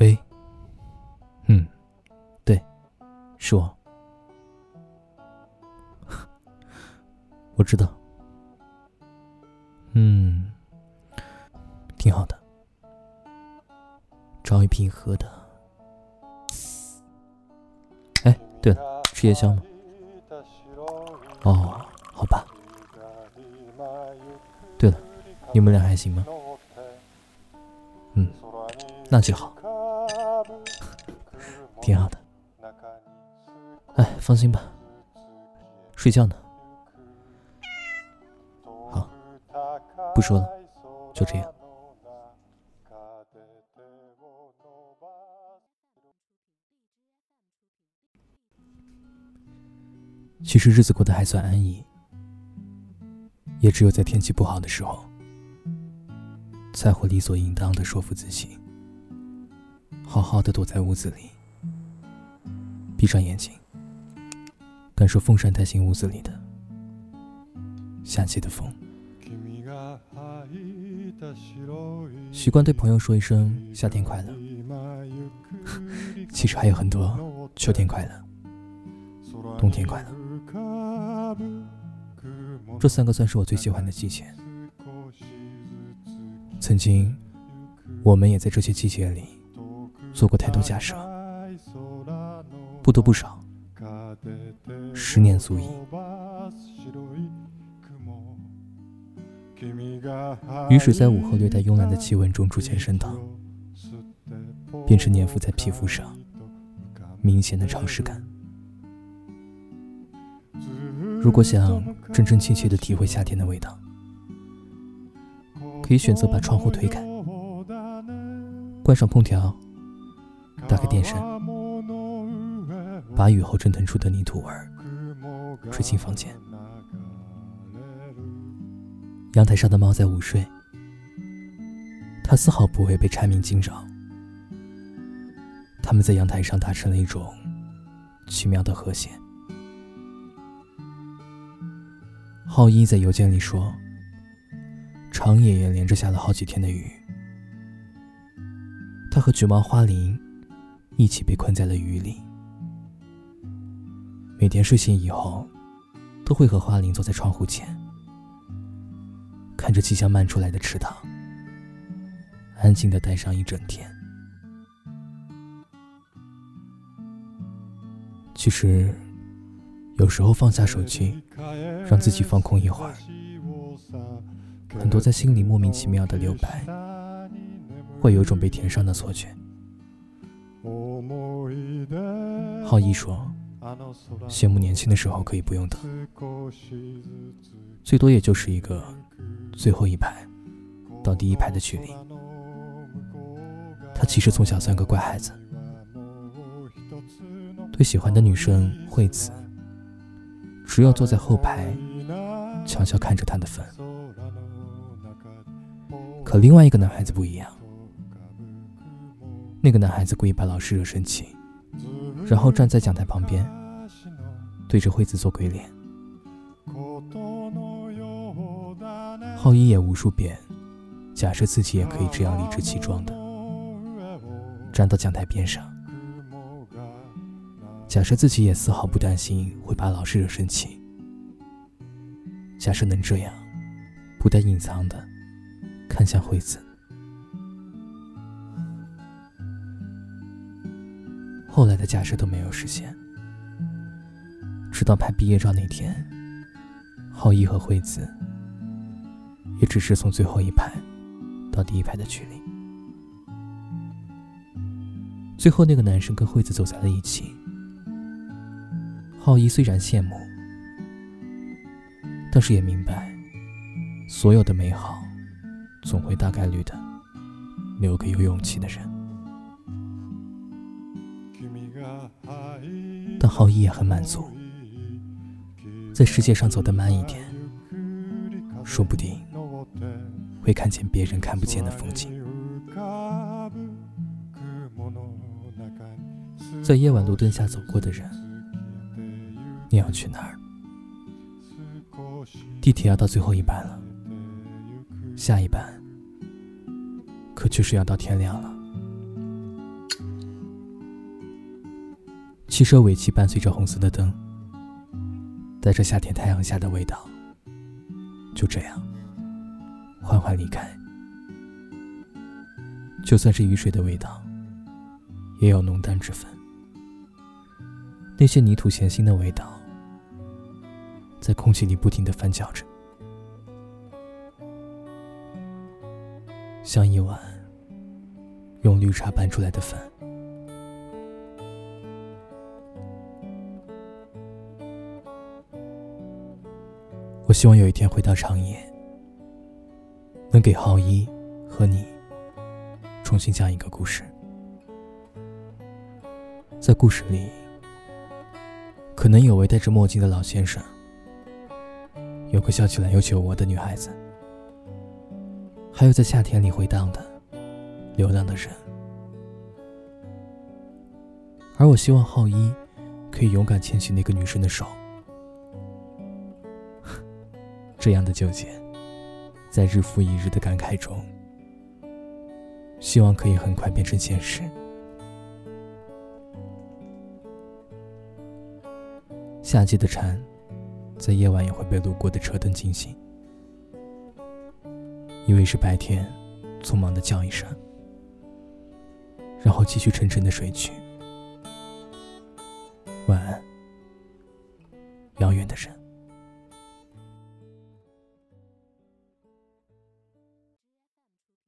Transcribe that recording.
喂，嗯，对，是我，我知道，嗯，挺好的，找一瓶喝的。哎，对了，吃夜宵吗？哦，好吧。对了，你们俩还行吗？嗯，那就好，挺好的。哎，放心吧，睡觉呢。好，不说了，就这样。其实日子过得还算安逸，也只有在天气不好的时候，才会理所应当的说服自己，好好的躲在屋子里，闭上眼睛，感受风扇带进屋子里的夏季的风，习惯对朋友说一声夏天快乐，其实还有很多秋天快乐，冬天快乐。这三个算是我最喜欢的季节。曾经，我们也在这些季节里做过太多假设，不多不少，十年足矣。雨水在午后略带慵懒的气温中逐渐升腾，变成粘附在皮肤上明显的潮湿感。如果想真真切切的体会夏天的味道，可以选择把窗户推开，关上空调，打开电扇，把雨后蒸腾出的泥土味儿吹进房间。阳台上的猫在午睡，它丝毫不会被蝉鸣惊扰。它们在阳台上达成了一种奇妙的和谐。浩一在邮件里说：“长野也连着下了好几天的雨，他和橘猫花铃一起被困在了雨里。每天睡醒以后，都会和花铃坐在窗户前，看着即将漫出来的池塘，安静的待上一整天。其实。”有时候放下手机，让自己放空一会儿，很多在心里莫名其妙的留白，会有种被填上的错觉。浩一说：“羡慕年轻的时候可以不用等，最多也就是一个最后一排到第一排的距离。”他其实从小算个乖孩子，对喜欢的女生惠子。只要坐在后排，悄悄看着他的分。可另外一个男孩子不一样，那个男孩子故意把老师惹生气，然后站在讲台旁边，对着惠子做鬼脸。浩一也无数遍假设自己也可以这样理直气壮的站到讲台边上。假设自己也丝毫不担心会把老师惹生气，假设能这样，不带隐藏的看向惠子。后来的假设都没有实现，直到拍毕业照那天，浩一和惠子也只是从最后一排到第一排的距离。最后，那个男生跟惠子走在了一起。浩一虽然羡慕，但是也明白，所有的美好，总会大概率的留给有勇气的人。但浩一也很满足，在世界上走得慢一点，说不定会看见别人看不见的风景。在夜晚路灯下走过的人。你要去哪儿？地铁要到最后一班了，下一班可就是要到天亮了。汽车尾气伴随着红色的灯，带着夏天太阳下的味道，就这样缓缓离开。就算是雨水的味道，也有浓淡之分。那些泥土咸腥的味道，在空气里不停的翻搅着，像一碗用绿茶拌出来的饭。希望有一天回到长野，能给浩一和你重新讲一个故事，在故事里。可能有位戴着墨镜的老先生，有个笑起来有酒窝的女孩子，还有在夏天里回荡的流浪的人。而我希望浩一可以勇敢牵起那个女生的手。这样的纠结，在日复一日的感慨中，希望可以很快变成现实。夏季的蝉，在夜晚也会被路过的车灯惊醒，以为是白天，匆忙的叫一声，然后继续沉沉的睡去。